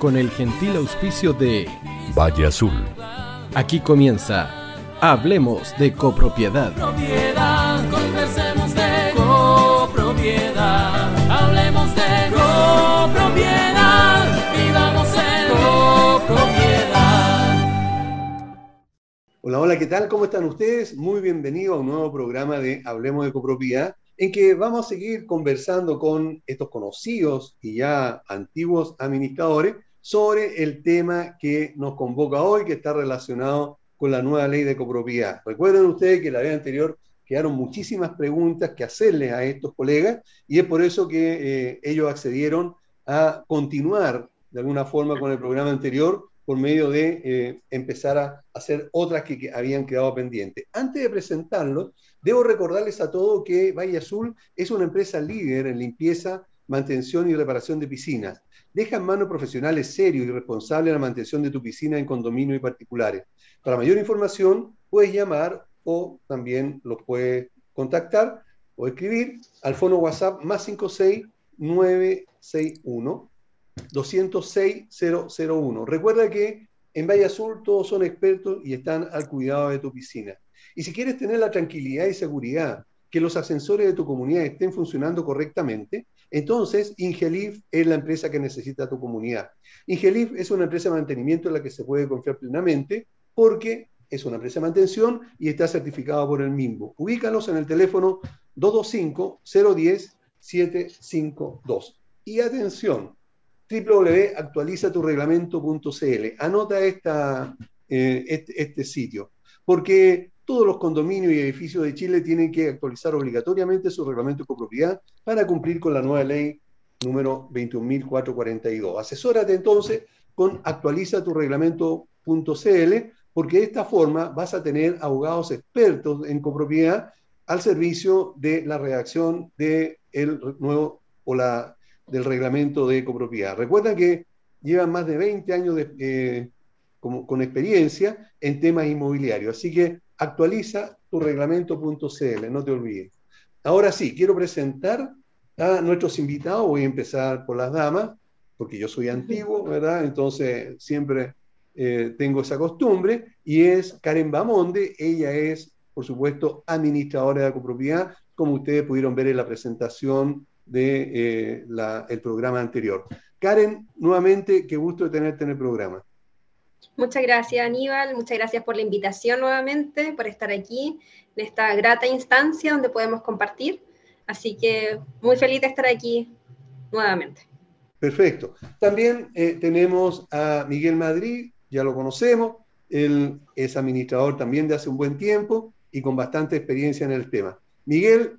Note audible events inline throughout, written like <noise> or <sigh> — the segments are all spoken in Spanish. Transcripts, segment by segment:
con el gentil auspicio de Valle Azul. Aquí comienza Hablemos de copropiedad. Propiedad, conversemos de copropiedad. Hablemos de copropiedad. Vivamos en copropiedad. Hola, hola, ¿qué tal? ¿Cómo están ustedes? Muy bienvenidos a un nuevo programa de Hablemos de Copropiedad, en que vamos a seguir conversando con estos conocidos y ya antiguos administradores sobre el tema que nos convoca hoy, que está relacionado con la nueva ley de copropiedad. Recuerden ustedes que la vez anterior quedaron muchísimas preguntas que hacerles a estos colegas y es por eso que eh, ellos accedieron a continuar de alguna forma con el programa anterior por medio de eh, empezar a hacer otras que, habían quedado pendientes. Antes de presentarlos, debo recordarles a todos que Valle Azul es una empresa líder en limpieza, mantención y reparación de piscinas. Deja en manos profesionales serios y responsables la mantención de tu piscina en condominios y particulares. Para mayor información, puedes llamar o también los puedes contactar o escribir al fono WhatsApp más 56961 206 001. Recuerda que en Valle Azul todos son expertos y están al cuidado de tu piscina. Y si quieres tener la tranquilidad y seguridad que los ascensores de tu comunidad estén funcionando correctamente, entonces Ingelif es la empresa que necesita tu comunidad. Ingelif es una empresa de mantenimiento en la que se puede confiar plenamente porque es una empresa de mantención y está certificada por el MIMBO. Ubícalos en el teléfono 225-010-752. Y atención, www.actualizaturreglamento.cl. Anota esta, eh, este, este sitio, porque todos los condominios y edificios de Chile tienen que actualizar obligatoriamente su reglamento de copropiedad para cumplir con la nueva ley número 21.442. Asesórate entonces con actualizaturreglamento.cl porque de esta forma vas a tener abogados expertos en copropiedad al servicio de la redacción del nuevo o la, del reglamento de copropiedad. Recuerda que llevan más de 20 años de, eh, con experiencia en temas inmobiliarios, así que actualiza tu reglamento.cl, no te olvides. Ahora sí, quiero presentar a nuestros invitados, voy a empezar por las damas, porque yo soy antiguo, ¿verdad? Entonces siempre eh, tengo esa costumbre, y es Karen Bamonde, ella es, por supuesto, administradora de la copropiedad, como ustedes pudieron ver en la presentación del de, eh, programa anterior. Karen, nuevamente, qué gusto de tenerte en el programa. Muchas gracias, Aníbal. Muchas gracias por la invitación nuevamente, por estar aquí en esta grata instancia donde podemos compartir. Así que muy feliz de estar aquí nuevamente. Perfecto. También eh, tenemos a Miguel Madrid, ya lo conocemos, él es administrador también de hace un buen tiempo y con bastante experiencia en el tema. Miguel,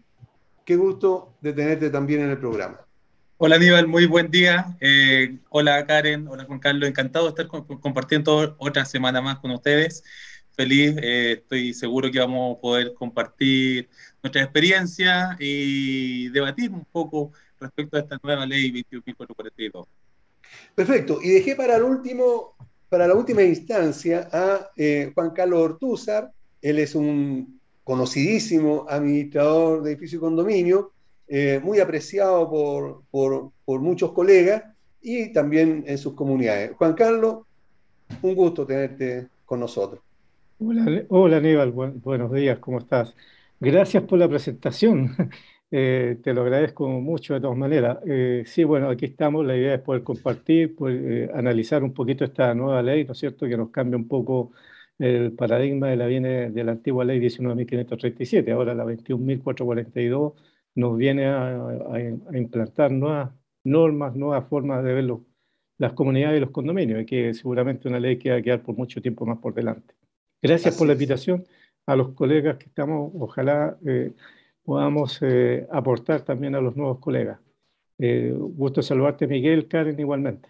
qué gusto de tenerte también en el programa. Hola Aníbal, muy buen día. Eh, hola Karen, hola Juan Carlos, encantado de estar compartiendo otra semana más con ustedes. Feliz, eh, estoy seguro que vamos a poder compartir nuestra experiencia y debatir un poco respecto a esta nueva ley 21.442. Perfecto, y dejé para el último para la última instancia a eh, Juan Carlos Ortúzar. Él es un conocidísimo administrador de edificio y condominio, eh, muy apreciado por, por, muchos colegas y también en sus comunidades. Juan Carlos, un gusto tenerte con nosotros. Hola, hola Aníbal, buenos días, ¿cómo estás? Gracias por la presentación. <laughs> Eh, te lo agradezco mucho de todas maneras. Eh, sí, bueno, aquí estamos. La idea es poder compartir, poder eh, analizar un poquito esta nueva ley, ¿no es cierto?, que nos cambia un poco el paradigma de la, de la antigua ley 19.537. Ahora la 21.442 nos viene a, a, implantar nuevas normas, nuevas formas de ver los, las comunidades y los condominios, y que seguramente una ley que va a quedar por mucho tiempo más por delante. Gracias Así por la invitación a los colegas que estamos, ojalá podamos eh, aportar también a los nuevos colegas. Eh, gusto saludarte, Miguel, Karen, igualmente.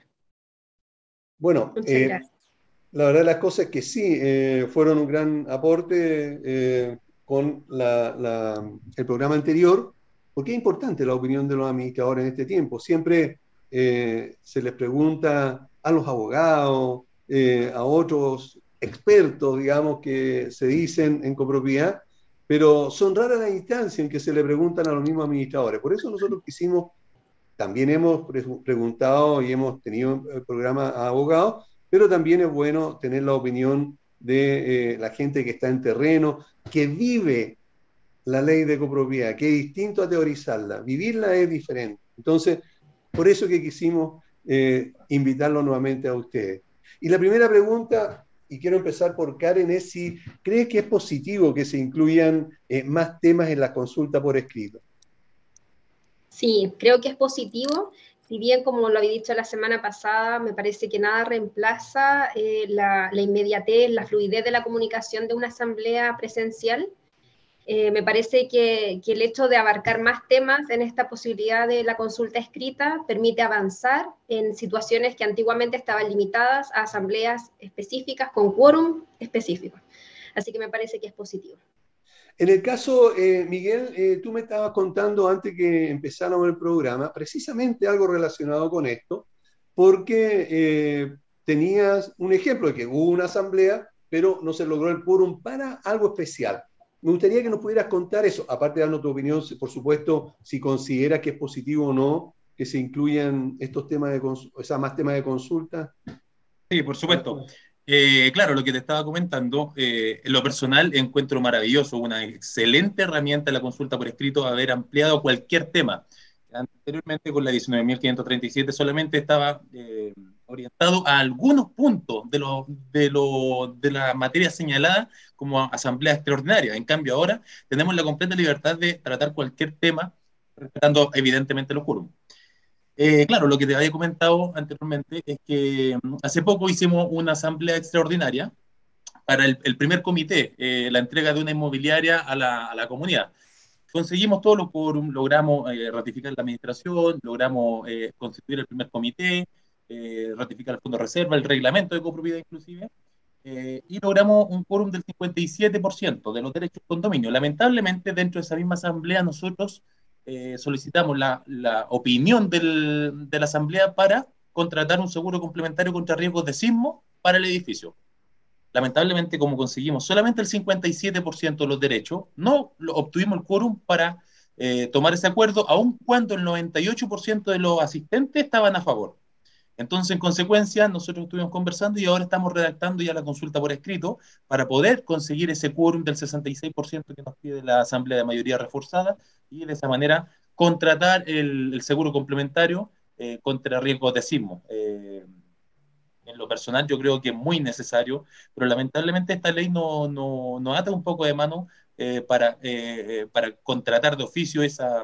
Bueno, eh, la verdad de las cosas es que sí, eh, fueron un gran aporte eh, con la, la, el programa anterior, porque es importante la opinión de los administradores en este tiempo. Siempre se les pregunta a los abogados, a otros expertos, digamos, que se dicen en copropiedad, pero son raras las instancias en que se le preguntan a los mismos administradores. Por eso nosotros quisimos también hemos preguntado y hemos tenido el programa a abogados, pero también es bueno tener la opinión de eh, la gente que está en terreno, que vive la ley de copropiedad, que es distinto a teorizarla. Vivirla es diferente. Entonces, por eso que quisimos eh, invitarlo nuevamente a ustedes. Y la primera pregunta, y quiero empezar por Karen, es si cree que es positivo que se incluyan eh, más temas en la consulta por escrito. Sí, creo que es positivo. Si bien, como lo había dicho la semana pasada, me parece que nada reemplaza eh, la inmediatez, la fluidez de la comunicación de una asamblea presencial, eh, me parece que, el hecho de abarcar más temas en esta posibilidad de la consulta escrita permite avanzar en situaciones que antiguamente estaban limitadas a asambleas específicas con quórum específico. Así que me parece que es positivo. En el caso, eh, Miguel, eh, tú me estabas contando antes que empezáramos el programa precisamente algo relacionado con esto, porque tenías un ejemplo de que hubo una asamblea, pero no se logró el quórum para algo especial. Me gustaría que nos pudieras contar eso, aparte de darnos tu opinión, por supuesto, si consideras que es positivo o no que se incluyan estos temas de o sea, más temas de consulta. Sí, por supuesto. Eh, claro, lo que te estaba comentando, eh, en lo personal encuentro maravilloso, una excelente herramienta la consulta por escrito, haber ampliado cualquier tema. Anteriormente con la 19.537 solamente estaba eh, orientado a algunos puntos de, lo, de, lo, de la materia señalada como asamblea extraordinaria. En cambio, ahora tenemos la completa libertad de tratar cualquier tema, respetando evidentemente los quórum. Eh, claro, lo que te había comentado anteriormente es que mm, hace poco hicimos una asamblea extraordinaria para el, primer comité, eh, la entrega de una inmobiliaria a la, a la comunidad conseguimos todos los quórum, logramos eh, ratificar la administración, logramos constituir el primer comité, eh, ratificar el fondo de reserva, el reglamento de copropiedad inclusive, eh, y logramos un quórum del 57% de los derechos de condominio. Lamentablemente, dentro de esa misma asamblea, nosotros eh, solicitamos la, la opinión del, de la asamblea para contratar un seguro complementario contra riesgos de sismo para el edificio. Lamentablemente, como conseguimos solamente el 57% de los derechos, no obtuvimos el quórum para tomar ese acuerdo, aun cuando el 98% de los asistentes estaban a favor. Entonces, en consecuencia, nosotros estuvimos conversando y ahora estamos redactando ya la consulta por escrito para poder conseguir ese quórum del 66% que nos pide la Asamblea de Mayoría Reforzada y de esa manera contratar el, seguro complementario eh, contra riesgos de sismo. Eh, en lo personal yo creo que es muy necesario, pero lamentablemente esta ley nos no, no ata un poco de mano eh, para, para contratar de oficio esa,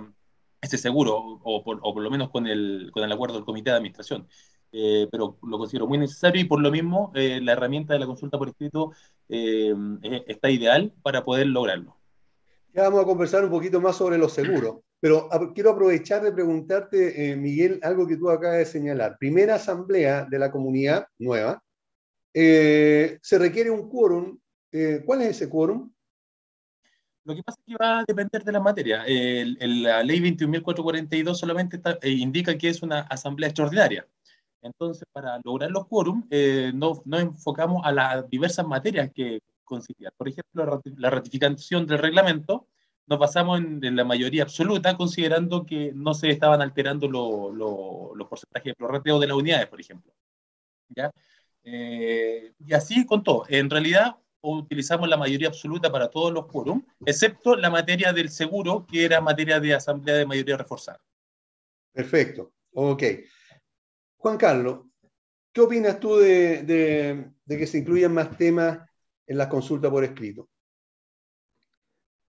ese seguro, o por, o por, lo menos con el, con el acuerdo del comité de administración. Eh, pero lo considero muy necesario y por lo mismo eh, la herramienta de la consulta por escrito eh, está ideal para poder lograrlo. Ya vamos a conversar un poquito más sobre los seguros, pero quiero aprovechar de preguntarte, Miguel, algo que tú acabas de señalar. Primera asamblea de la comunidad nueva, se requiere un quórum. ¿Cuál es ese quórum? Lo que pasa es que va a depender de la materia. la ley 21.442 solamente indica que es una asamblea extraordinaria. Entonces, para lograr los quórum, eh, nos, enfocamos a las diversas materias que consistían. Por ejemplo, la ratificación del reglamento, nos basamos en, la mayoría absoluta, considerando que no se estaban alterando los porcentajes de prorrateo de las unidades, por ejemplo. ¿Ya? Eh, y así con todo. En realidad, utilizamos la mayoría absoluta para todos los quórum, excepto la materia del seguro, que era materia de asamblea de mayoría reforzada. Perfecto. Ok. Juan Carlos, ¿qué opinas tú de, que se incluyan más temas en la consulta por escrito?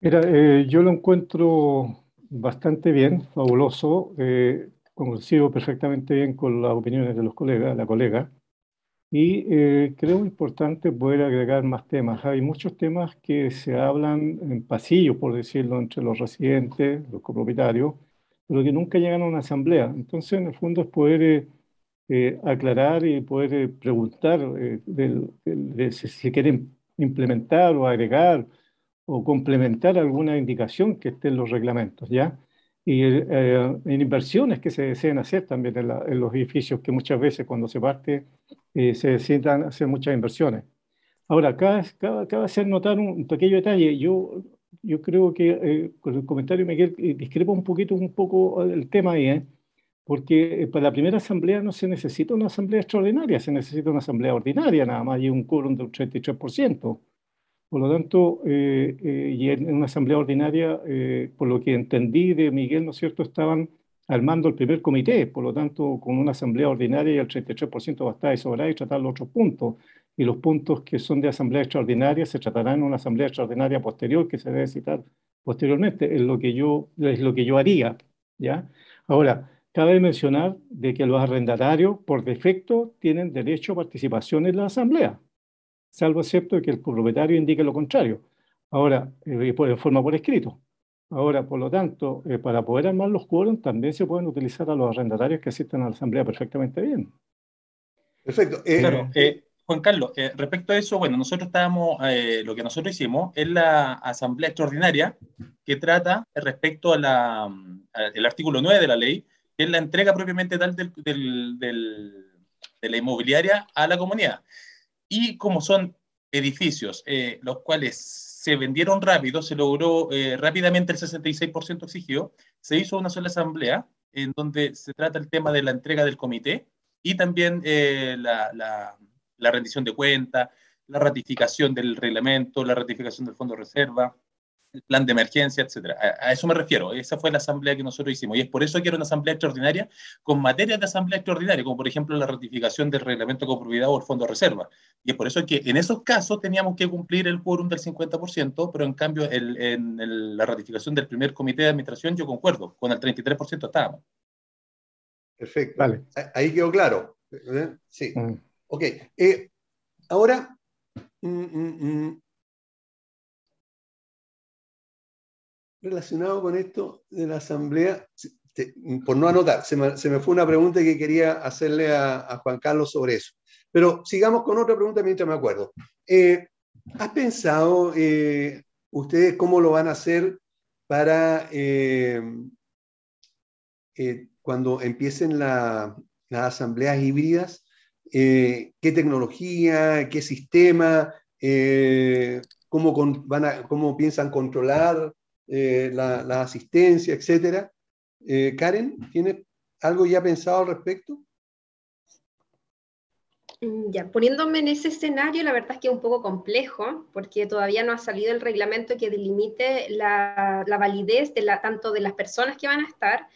Mira, eh, yo lo encuentro bastante bien, fabuloso, eh, coincido perfectamente bien con las opiniones de los colegas, la colega, y eh, creo importante poder agregar más temas. Hay muchos temas que se hablan en pasillos, por decirlo, entre los residentes, los copropietarios, pero que nunca llegan a una asamblea. Entonces, en el fondo es poder eh, eh, aclarar y poder eh, preguntar eh, si, quieren implementar o agregar o complementar alguna indicación que esté en los reglamentos, ¿ya? Y en inversiones que se deseen hacer también en, los edificios, que muchas veces cuando se parte se necesitan hacer muchas inversiones. Ahora, acá, acaba hacer notar un, pequeño detalle. Yo, yo creo que con el comentario Miguel discrepa un poquito un poco el tema ahí, ¿eh? porque eh, para la primera asamblea no se necesita una asamblea extraordinaria, se necesita una asamblea ordinaria nada más y un quórum del 33%. Por lo tanto, eh, eh, y en una asamblea ordinaria, por lo que entendí de Miguel, ¿no es cierto?, estaban armando el primer comité, por lo tanto, con una asamblea ordinaria y el 33% bastaba y sobraba y tratar los otros puntos. Y los puntos que son de asamblea extraordinaria se tratarán en una asamblea extraordinaria posterior que se debe citar posteriormente, es lo que yo, es lo que yo haría, ¿ya? Ahora, cabe mencionar de que los arrendatarios, por defecto, tienen derecho a participación en la asamblea, salvo excepto que el propietario indique lo contrario. Ahora, eh, en forma por escrito. Ahora, por lo tanto, eh, para poder armar los quórums también se pueden utilizar a los arrendatarios que asisten a la asamblea perfectamente bien. Perfecto. Eh, claro, Juan Carlos, respecto a eso, bueno, nosotros estábamos, lo que nosotros hicimos es la asamblea extraordinaria que trata respecto al artículo 9 de la ley, que es la entrega propiamente tal del, del, de la inmobiliaria a la comunidad. Y como son edificios eh, los cuales se vendieron rápido, se logró eh, rápidamente el 66% exigido, se hizo una sola asamblea en donde se trata el tema de la entrega del comité y también eh, la, la, la rendición de cuentas, la ratificación del reglamento, la ratificación del fondo de reserva, el plan de emergencia, etcétera. A, eso me refiero. Esa fue la asamblea que nosotros hicimos. Y es por eso que era una asamblea extraordinaria con materias de asamblea extraordinaria, como por ejemplo la ratificación del reglamento de copropiedad o el fondo de reserva. Y es por eso que en esos casos teníamos que cumplir el quórum del 50%, pero en cambio en la ratificación del primer comité de administración yo concuerdo, con el 33% estábamos. Perfecto. Vale. Ahí quedó claro. ¿Eh? Sí. Mm. Ok. Eh, ahora, mm, mm, relacionado con esto de la asamblea, por no anotar, se me, fue una pregunta que quería hacerle a, Juan Carlos sobre eso. Pero sigamos con otra pregunta mientras me acuerdo. Eh, ¿Has pensado eh, ustedes cómo lo van a hacer para eh, cuando empiecen las asambleas híbridas? ¿Qué tecnología, qué sistema, cómo, van a, cómo piensan controlar eh, la, asistencia, etcétera. Eh, Karen, ¿tiene algo ya pensado al respecto? Mm, ya, poniéndome en ese escenario, la verdad es que es un poco complejo, porque todavía no ha salido el reglamento que delimite la, validez tanto de las personas que van a estar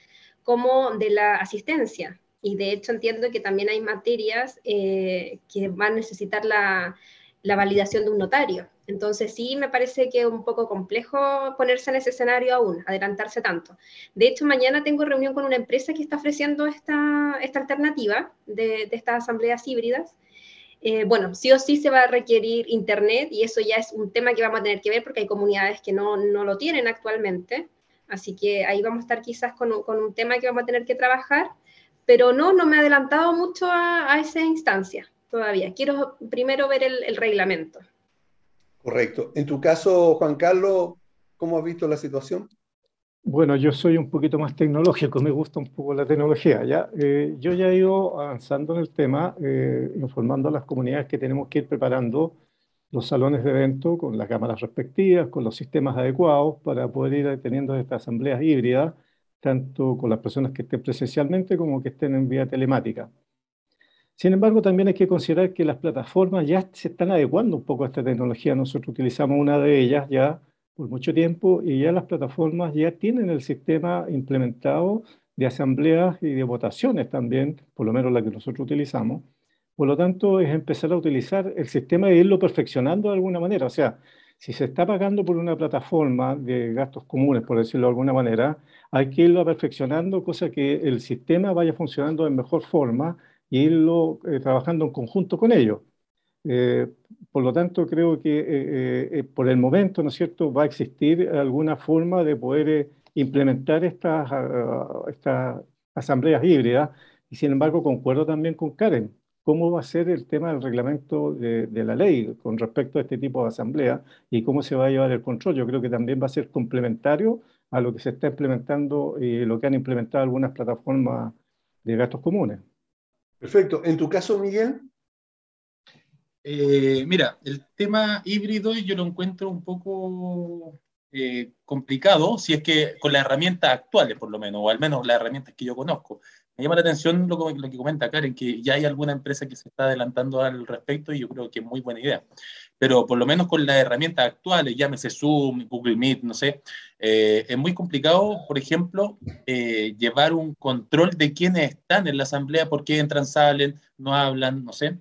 como de la asistencia. Y de hecho entiendo que también hay materias eh, que van a necesitar la, la validación de un notario. Entonces sí me parece que es un poco complejo ponerse en ese escenario aún, adelantarse tanto. De hecho, mañana tengo reunión con una empresa que está ofreciendo esta, esta alternativa de, estas asambleas híbridas. Eh, bueno, sí o sí se va a requerir Internet y eso ya es un tema que vamos a tener que ver porque hay comunidades que no, no lo tienen actualmente. Así que ahí vamos a estar quizás con un, con un, tema que vamos a tener que trabajar, pero no, no me he adelantado mucho a esa instancia todavía. Quiero primero ver el, el reglamento. Correcto. En tu caso, Juan Carlos, ¿cómo has visto la situación? Bueno, yo soy un poquito más tecnológico, me gusta un poco la tecnología. ¿ya? Eh, yo ya he ido avanzando en el tema, eh, informando a las comunidades que tenemos que ir preparando los salones de evento con las cámaras respectivas, con los sistemas adecuados para poder ir teniendo estas asambleas híbridas, tanto con las personas que estén presencialmente como que estén en vía telemática. Sin embargo, también hay que considerar que las plataformas ya se están adecuando un poco a esta tecnología. Nosotros utilizamos una de ellas ya por mucho tiempo y ya las plataformas ya tienen el sistema implementado de asambleas y de votaciones también, por lo menos la que nosotros utilizamos. Por lo tanto, es empezar a utilizar el sistema e irlo perfeccionando de alguna manera. O sea, si se está pagando por una plataforma de gastos comunes, por decirlo de alguna manera, hay que irlo perfeccionando, cosa que el sistema vaya funcionando de mejor forma y irlo eh, trabajando en conjunto con ellos. Eh, por lo tanto, creo que eh, por el momento, ¿no es cierto?, va a existir alguna forma de poder implementar estas, ah, estas asambleas híbridas y, sin embargo, concuerdo también con Karen. ¿Cómo va a ser el tema del reglamento de, de la ley con respecto a este tipo de asamblea y cómo se va a llevar el control? Yo creo que también va a ser complementario a lo que se está implementando y lo que han implementado algunas plataformas de gastos comunes. Perfecto. ¿En tu caso, Miguel? Eh, mira, el tema híbrido yo lo encuentro un poco eh, complicado, si es que con las herramientas actuales, por lo menos, o al menos las herramientas que yo conozco. Me llama la atención lo, que comenta Karen, que ya hay alguna empresa que se está adelantando al respecto y yo creo que es muy buena idea. Pero por lo menos con las herramientas actuales, llámese Zoom, Google Meet, no sé, eh, es muy complicado, por ejemplo, eh, llevar un control de quiénes están en la asamblea, por qué entran, salen, no hablan, no sé,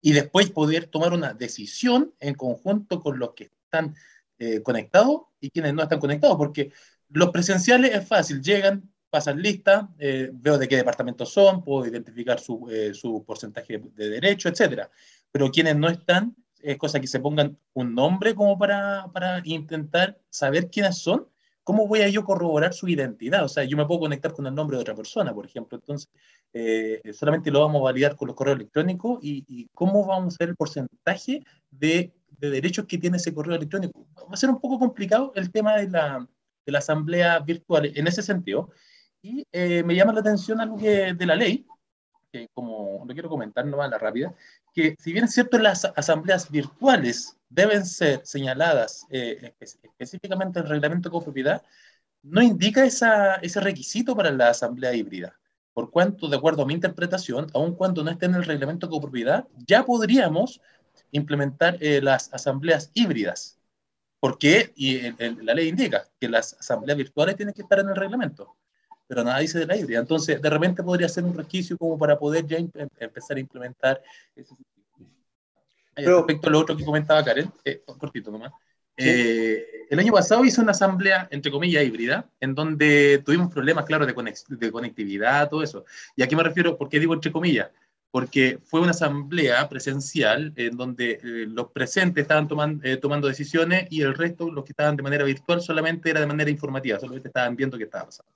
y después poder tomar una decisión en conjunto con los que están eh, conectados y quienes no están conectados, porque los presenciales es fácil, llegan, pasan lista, eh, veo de qué departamento son, puedo identificar su, eh, su, porcentaje de derecho, etcétera. Pero quienes no están, es cosa que se pongan un nombre como para, para intentar saber quiénes son. ¿Cómo voy a yo corroborar su identidad? O sea, yo me puedo conectar con el nombre de otra persona, por ejemplo. Entonces, eh, solamente lo vamos a validar con los correos electrónicos y, y cómo vamos a ver el porcentaje de, de derechos que tiene ese correo electrónico. Va a ser un poco complicado el tema de la, de la asamblea virtual en ese sentido. Y eh, me llama la atención algo de la ley, que como lo quiero comentar no a la rápida, que si bien es cierto las asambleas virtuales deben ser señaladas eh, específicamente en el reglamento de copropiedad, no indica ese requisito para la asamblea híbrida. Por cuanto, de acuerdo a mi interpretación, aun cuando no esté en el reglamento de copropiedad, ya podríamos implementar eh, las asambleas híbridas. Porque y la ley indica que las asambleas virtuales tienen que estar en el reglamento pero nada dice de la híbrida. Entonces, de repente podría ser un requisito como para poder ya em, empezar a implementar ese pero, Respecto a lo otro que comentaba Karen, eh, cortito nomás. Eh, el año pasado hice una asamblea, entre comillas, híbrida, en donde tuvimos problemas, claro, de, de conectividad, todo eso. ¿Y a qué me refiero? ¿Por qué digo entre comillas? Porque fue una asamblea presencial en donde eh, los presentes estaban tomando, eh, tomando decisiones y el resto, los que estaban de manera virtual, solamente era de manera informativa, solamente estaban viendo qué estaba pasando.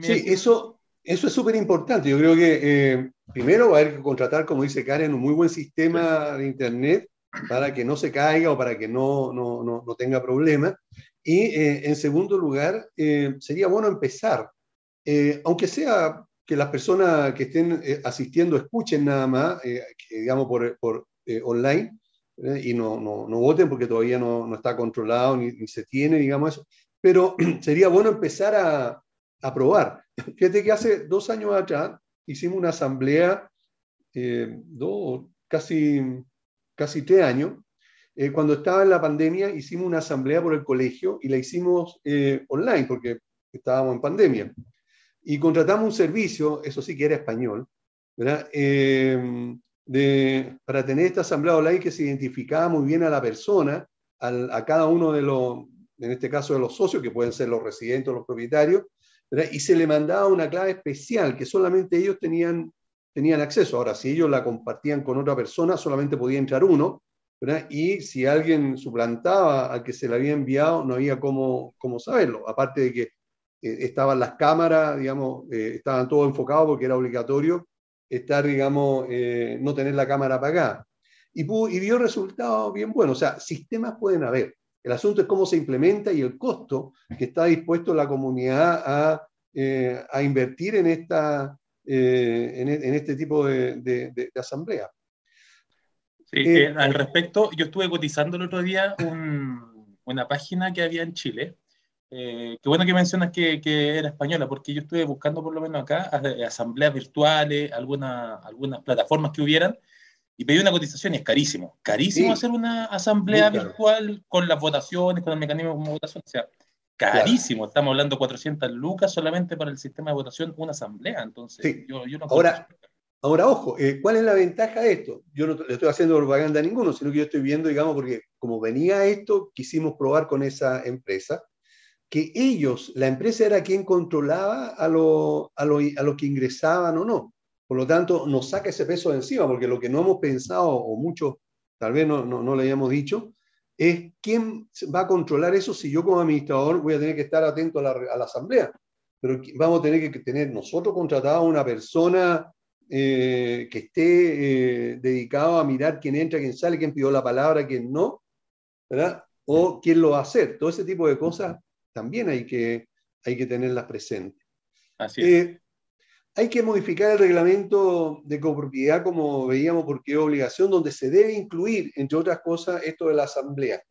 Sí, eso, eso es súper importante. Yo creo que eh, primero va a haber que contratar, como dice Karen, un muy buen sistema de Internet para que no se caiga o para que no, no, no, tenga problemas. Y eh, en segundo lugar, eh, sería bueno empezar, aunque sea que las personas que estén asistiendo escuchen nada más, digamos, por, por online, y no, no, no, voten porque todavía no, no está controlado ni, ni, se tiene, digamos eso. Pero <clears throat> sería bueno empezar a, aprobar. <laughs> Fíjate que hace dos años atrás hicimos una asamblea, eh, casi, casi tres años, eh, cuando estaba en la pandemia hicimos una asamblea por el colegio y la hicimos eh, online porque estábamos en pandemia. Y contratamos un servicio, eso sí que era español. De, para tener esta asamblea online que se identificaba muy bien a la persona, a cada uno de los, en este caso de los socios, que pueden ser los residentes o los propietarios, y se le mandaba una clave especial que solamente ellos tenían, tenían acceso. Ahora, si ellos la compartían con otra persona, solamente podía entrar uno, y si alguien suplantaba al que se le había enviado, no había cómo, cómo saberlo. Aparte de que eh, estaban las cámaras, digamos, eh, estaban todos enfocados porque era obligatorio estar, digamos, eh, no tener la cámara apagada. Y, y dio resultados bien buenos. O sea, sistemas pueden haber. El asunto es cómo se implementa y el costo que está dispuesto la comunidad a, eh, invertir en, esta, eh, en, este tipo de, asamblea. Sí, eh, al respecto, yo estuve cotizando el otro día una página que había en Chile. qué bueno que mencionas que, era española, porque yo estuve buscando por lo menos acá asambleas virtuales, algunas plataformas que hubieran, y pedí una cotización y es carísimo. Carísimo hacer una asamblea virtual con las votaciones, con el mecanismo de votación. O sea, carísimo. Estamos hablando de 400 lucas solamente para el sistema de votación, una asamblea. Entonces, yo, yo, no ahora, ahora, ojo, eh, ¿cuál es la ventaja de esto? Yo no le estoy haciendo propaganda a ninguno, sino que yo estoy viendo, digamos, porque como venía esto, quisimos probar con esa empresa que ellos, la empresa era quien controlaba a, lo, a, lo, a los que ingresaban o no. Por lo tanto, nos saca ese peso de encima, porque lo que no hemos pensado, o mucho, tal vez no, no, le hayamos dicho, es quién va a controlar eso si yo como administrador voy a tener que estar atento a la, a la asamblea. Pero vamos a tener que tener nosotros contratado a una persona eh, que esté eh, dedicado a mirar quién entra, quién sale, quién pidió la palabra, quién no, ¿verdad? O quién lo va a hacer. Todo ese tipo de cosas también hay que, hay que tenerlas presentes. Así es. Eh, hay que modificar el reglamento de copropiedad, como veíamos, porque es obligación, donde se debe incluir, entre otras cosas, esto de la asamblea.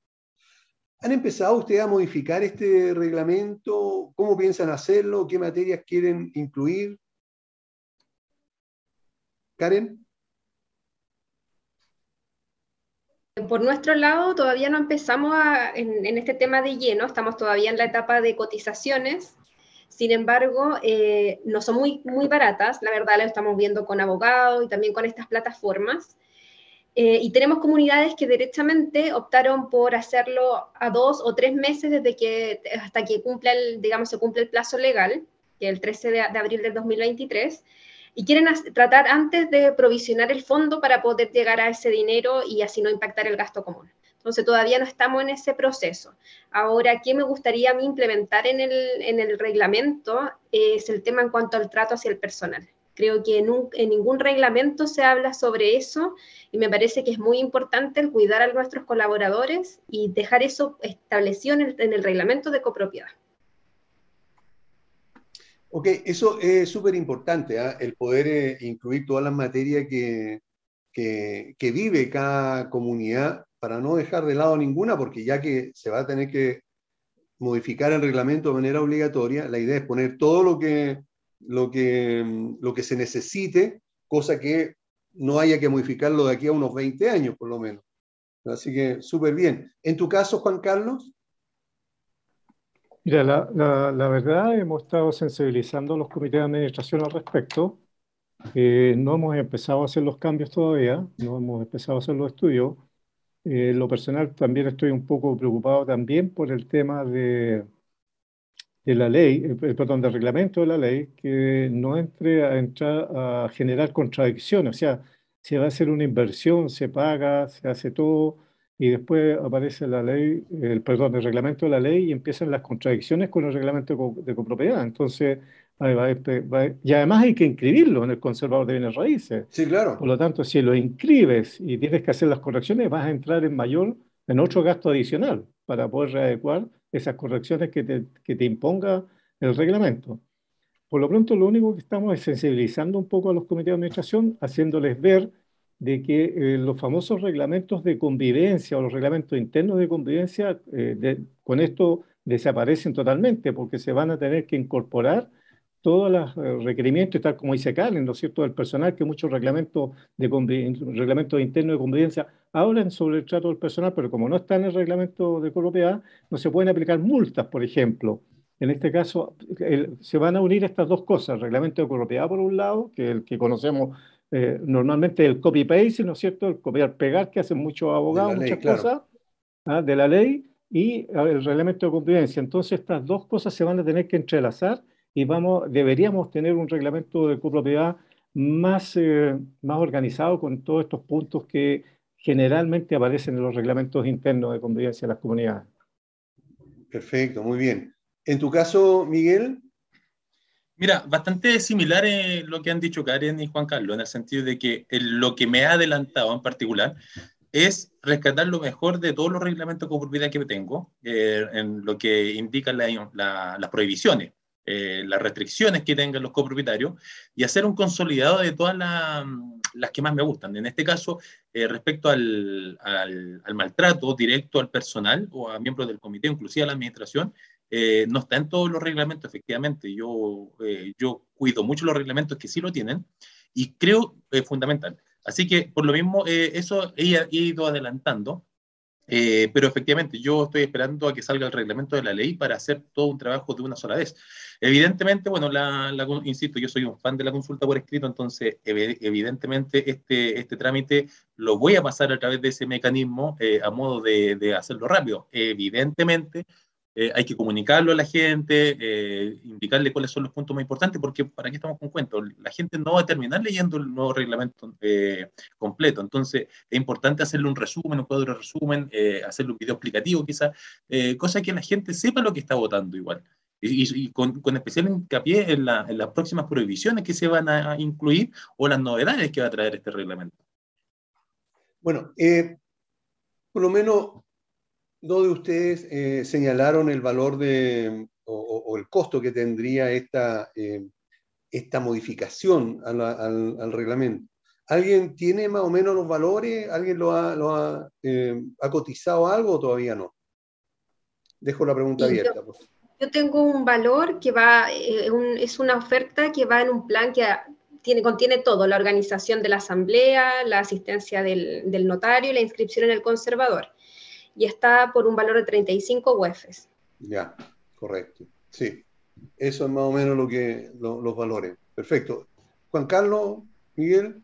¿Han empezado ustedes a modificar este reglamento? ¿Cómo piensan hacerlo? ¿Qué materias quieren incluir? Karen. Por nuestro lado, todavía no empezamos en, este tema de lleno, estamos todavía en la etapa de cotizaciones. Sin embargo, eh, no son muy, muy baratas, la verdad lo estamos viendo con abogados y también con estas plataformas. Eh, y tenemos comunidades que derechamente optaron por hacerlo a dos o tres meses desde que, hasta que cumpla el, digamos, se cumple el plazo legal, que es el 13 de, de abril del 2023 y quieren tratar antes de provisionar el fondo para poder llegar a ese dinero y así no impactar el gasto común. Entonces todavía no estamos en ese proceso. Ahora, ¿qué me gustaría a mí implementar en el, en el reglamento? Es el tema en cuanto al trato hacia el personal. Creo que en, ningún reglamento se habla sobre eso y me parece que es muy importante el cuidar a nuestros colaboradores y dejar eso establecido en el, en el reglamento de copropiedad. Ok, eso es súper importante, ¿ah? el poder eh, incluir todas las materias que, que, vive cada comunidad para no dejar de lado ninguna, porque ya que se va a tener que modificar el reglamento de manera obligatoria, la idea es poner todo lo que, lo que, lo que se necesite, cosa que no haya que modificarlo de aquí a unos 20 años, por lo menos. Así que súper bien. En tu caso, Juan Carlos. Mira, la, la, verdad, hemos estado sensibilizando los comités de administración al respecto. Eh, no hemos empezado a hacer los cambios todavía, no hemos empezado a hacer los estudios. Eh, lo personal también estoy un poco preocupado también por el tema de, de la ley, eh, perdón, del reglamento de la ley, que no entre a, entrar a generar contradicciones. O sea, si va a hacer una inversión, se paga, se hace todo y después aparece la ley, el perdón, el reglamento de la ley y empiezan las contradicciones con el reglamento de, copropiedad. Entonces, y además hay que inscribirlo en el conservador de bienes raíces. Sí, claro. Por lo tanto, si lo inscribes y tienes que hacer las correcciones, vas a entrar en mayor, en otro gasto adicional para poder readecuar esas correcciones que te, que te imponga el reglamento. Por lo pronto, lo único que estamos es sensibilizando un poco a los comités de administración, haciéndoles ver de que eh, los famosos reglamentos de convivencia o los reglamentos internos de convivencia eh, con esto desaparecen totalmente porque se van a tener que incorporar todos los eh, requerimientos, tal como dice Karen, ¿no es cierto?, del personal, que muchos reglamentos, de reglamentos internos de convivencia hablan sobre el trato del personal, pero como no está en el reglamento de propiedad, no se pueden aplicar multas, por ejemplo. En este caso, se van a unir estas dos cosas, el reglamento de propiedad por un lado, que es el que conocemos eh, normalmente el copy-paste, ¿no es cierto? El copiar-pegar que hacen muchos abogados, muchas cosas ¿ah? de la ley y el reglamento de convivencia. Entonces estas dos cosas se van a tener que entrelazar y vamos, deberíamos tener un reglamento de copropiedad más, eh, más organizado con todos estos puntos que generalmente aparecen en los reglamentos internos de convivencia de las comunidades. Perfecto, muy bien. En tu caso, Miguel, Mira, bastante similar en lo que han dicho Karen y Juan Carlos, en el sentido de que lo que me ha adelantado en particular es rescatar lo mejor de todos los reglamentos de propiedad que tengo, eh, en lo que indican las prohibiciones, eh, las restricciones que tengan los copropietarios, y hacer un consolidado de todas las que más me gustan. En este caso, eh, respecto al, al, al, maltrato directo al personal o a miembros del comité, inclusive a la administración, eh, no está en todos los reglamentos, efectivamente. Yo, eh, yo cuido mucho los reglamentos que sí lo tienen y creo es fundamental. Así que, por lo mismo, eh, eso he, ido adelantando, pero efectivamente yo estoy esperando a que salga el reglamento de la ley para hacer todo un trabajo de una sola vez. Evidentemente, bueno, la, insisto, yo soy un fan de la consulta por escrito, entonces evidentemente este, este trámite lo voy a pasar a través de ese mecanismo a modo de, de hacerlo rápido. Evidentemente, eh, hay que comunicarlo a la gente, eh, indicarle cuáles son los puntos más importantes, porque para qué estamos con cuentos, la gente no va a terminar leyendo el nuevo reglamento eh, completo, entonces es importante hacerle un resumen, un cuadro de resumen, hacerle un video explicativo quizás, cosa que la gente sepa lo que está votando igual. Y, con, especial hincapié en, en, las próximas prohibiciones que se van a incluir o las novedades que va a traer este reglamento. Bueno, por lo menos dos de ustedes eh, señalaron el valor de, o, el costo que tendría esta, eh, esta modificación al, reglamento. ¿Alguien tiene más o menos los valores? ¿Alguien lo ha, lo ha, eh, cotizado algo o todavía no? Dejo la pregunta abierta. Yo, tengo un valor que va, es una oferta que va en un plan que tiene, contiene todo, la organización de la asamblea, la asistencia del, del notario y la inscripción en el conservador. Y está por un valor de 35 UEFs. Ya, correcto. Sí, eso es más o menos lo que lo- los valores. Perfecto. Juan Carlos, Miguel,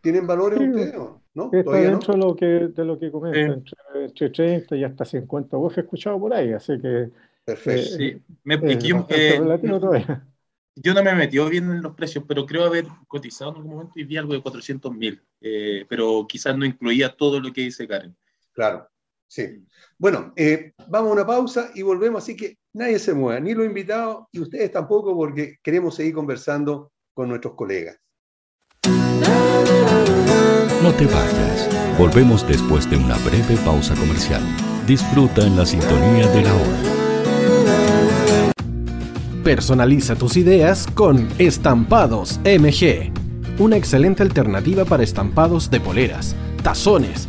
¿tienen valores Sí, ustedes o no? Está ¿Todavía no? dentro de lo que, de lo que comenta, entre, entre 30 y hasta 50 UF he escuchado por ahí, así que Perfecto. Eh, Sí, me, yo, eh, yo no me he metido bien en los precios, pero creo haber cotizado en algún momento y vi algo de 400 mil, pero quizás no incluía todo lo que dice Karen. Claro, sí. Bueno, eh, vamos a una pausa y volvemos, así que nadie se mueva, ni los invitados y ustedes tampoco, porque queremos seguir conversando con nuestros colegas. No te vayas. Volvemos después de una breve pausa comercial. Disfruta en la sintonía de la hora. Personaliza tus ideas con Estampados MG, una excelente alternativa para estampados de poleras, tazones,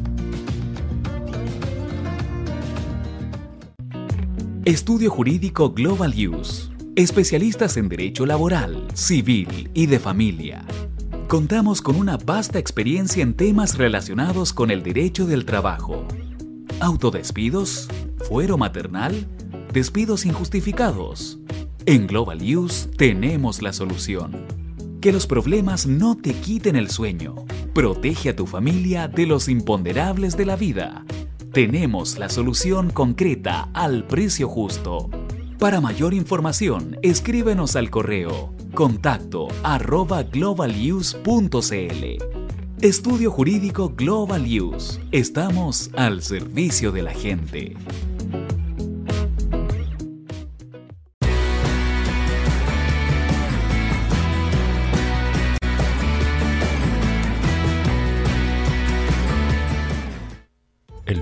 Estudio Jurídico Global Use. Especialistas en Derecho Laboral, Civil y de Familia. Contamos con una vasta experiencia en temas relacionados con el derecho del trabajo. Autodespidos, fuero maternal, despidos injustificados. En Global Use tenemos la solución. Que los problemas no te quiten el sueño. Protege a tu familia de los imponderables de la vida. Tenemos la solución concreta al precio justo. Para mayor información, escríbenos al correo contacto arroba. Estudio Jurídico Global Use. Estamos al servicio de la gente.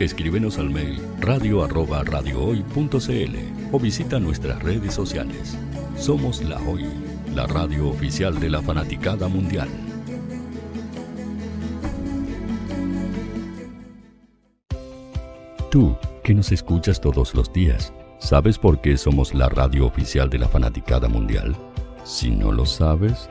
Escríbenos al mail radio arroba o visita nuestras redes sociales. Somos La Hoy, la radio oficial de la fanaticada mundial. Tú, que nos escuchas todos los días, ¿sabes por qué somos la radio oficial de la fanaticada mundial? Si no lo sabes,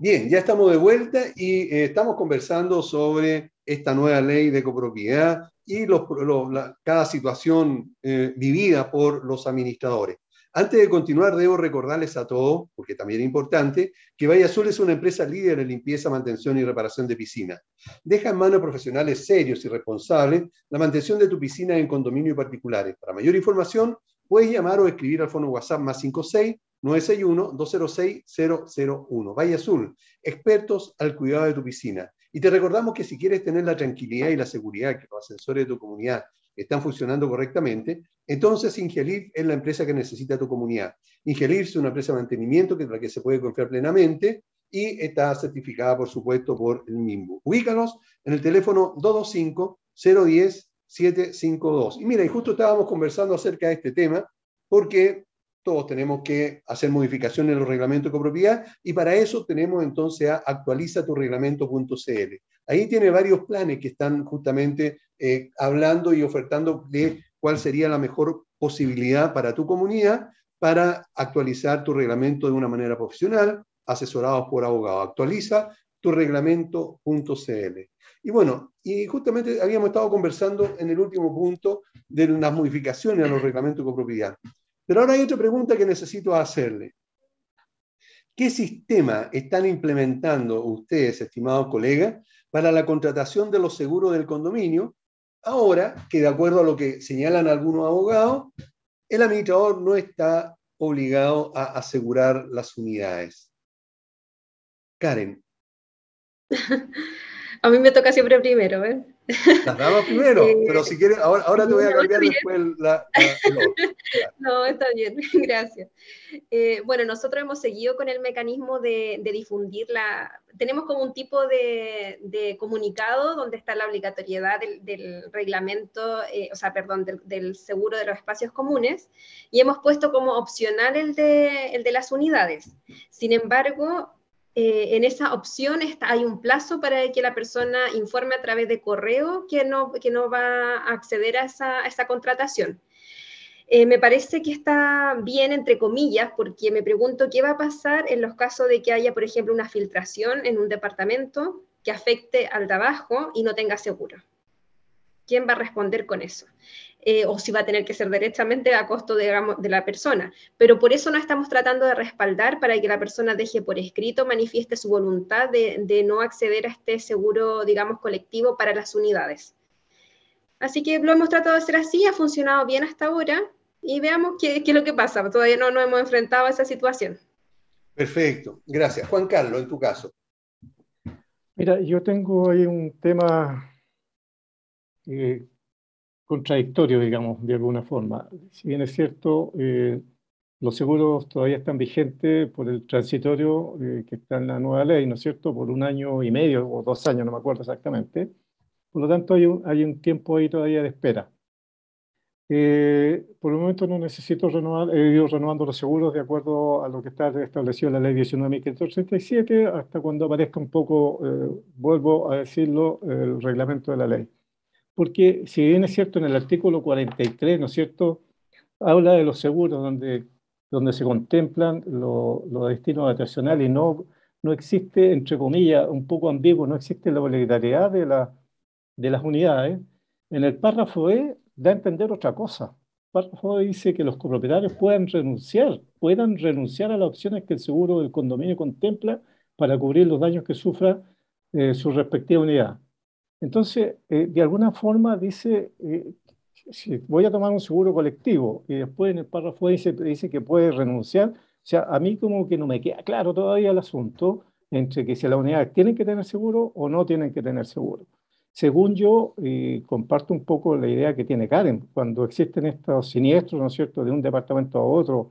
Bien, ya estamos de vuelta y eh, estamos conversando sobre esta nueva ley de copropiedad y los, cada situación eh, vivida por los administradores. Antes de continuar, debo recordarles a todos, porque también es importante, que Valle Azul es una empresa líder en limpieza, mantención y reparación de piscinas. Deja en manos profesionales serios y responsables la mantención de tu piscina en condominio y particulares. Para mayor información, puedes llamar o escribir al fono WhatsApp más 56 961-206-001. Valle Azul, expertos al cuidado de tu piscina. Y te recordamos que si quieres tener la tranquilidad y la seguridad que los ascensores de tu comunidad están funcionando correctamente, entonces Ingelif es la empresa que necesita tu comunidad. Ingelif es una empresa de mantenimiento que, la que se puede confiar plenamente y está certificada, por supuesto, por el MIMBU. Ubícanos en el teléfono 225-010-752. Y mira, y justo estábamos conversando acerca de este tema, porque todos tenemos que hacer modificaciones en los reglamentos de copropiedad y para eso tenemos entonces a actualiza tu reglamento.cl. Ahí tiene varios planes que están justamente eh, hablando y ofertando de cuál sería la mejor posibilidad para tu comunidad para actualizar tu reglamento de una manera profesional, asesorados por abogados. Actualiza tu reglamento.cl. Y bueno, y justamente habíamos estado conversando en el último punto de las modificaciones a los reglamentos de copropiedad. Pero ahora hay otra pregunta que necesito hacerle. ¿Qué sistema están implementando ustedes, estimados colegas, para la contratación de los seguros del condominio? Ahora que de acuerdo a lo que señalan algunos abogados, el administrador no está obligado a asegurar las unidades. Karen. <laughs> A mí me toca siempre primero, ¿eh? Las damas primero, <laughs> eh, pero si quieres, ahora, te voy a cambiar después la, <laughs> No, está bien, <laughs> gracias. Eh, bueno, nosotros hemos seguido con el mecanismo de, difundir la... Tenemos como un tipo de, comunicado donde está la obligatoriedad del, reglamento, eh, o sea, perdón, del, seguro de los espacios comunes, y hemos puesto como opcional el de, el de las unidades. Sin embargo, eh, en esa opción hay un plazo para que la persona informe a través de correo que no, va a acceder a esa, esa contratación. Eh, me parece que está bien, entre comillas, porque me pregunto qué va a pasar en los casos de que haya, por ejemplo, una filtración en un departamento que afecte al trabajo y no tenga seguro. ¿Quién va a responder con eso? Eh, o si va a tener que ser directamente a costo de, de, la persona. Pero por eso no estamos tratando de respaldar para que la persona deje por escrito, manifieste su voluntad de, no acceder a este seguro, digamos, colectivo para las unidades. Así que lo hemos tratado de hacer así, ha funcionado bien hasta ahora y veamos qué, qué es lo que pasa. Todavía no nos hemos enfrentado a esa situación. Perfecto, gracias. Juan Carlos, en tu caso. Mira, yo tengo ahí un tema eh, contradictorio, digamos, de alguna forma. Si bien es cierto, eh, los seguros todavía están vigentes por el transitorio eh, que está en la nueva ley, ¿no es cierto?, por un año y medio o dos años, no me acuerdo exactamente. Por lo tanto, hay un, hay un tiempo ahí todavía de espera. Eh, por el momento no necesito renovar, he ido renovando los seguros de acuerdo a lo que está establecido en la ley 19.537, hasta cuando aparezca un poco, vuelvo a decirlo, el reglamento de la ley porque si bien es cierto en el artículo 43, ¿no es cierto?, habla de los seguros donde, donde se contemplan los destinos habitacionales y no, no existe, entre comillas, un poco ambiguo, no existe la obligatoriedad de, la, de las unidades, en el párrafo E da a entender otra cosa. El párrafo E dice que los copropietarios puedan renunciar, puedan renunciar a las opciones que el seguro del condominio contempla para cubrir los daños que sufra eh, su respectiva unidad. Entonces, eh, de alguna forma dice, eh, si voy a tomar un seguro colectivo y después en el párrafo dice, dice que puede renunciar, o sea, a mí como que no me queda claro todavía el asunto entre que si las unidades tienen que tener seguro o no tienen que tener seguro. Según yo, y comparto un poco la idea que tiene Karen, cuando existen estos siniestros, ¿no es cierto?, de un departamento a otro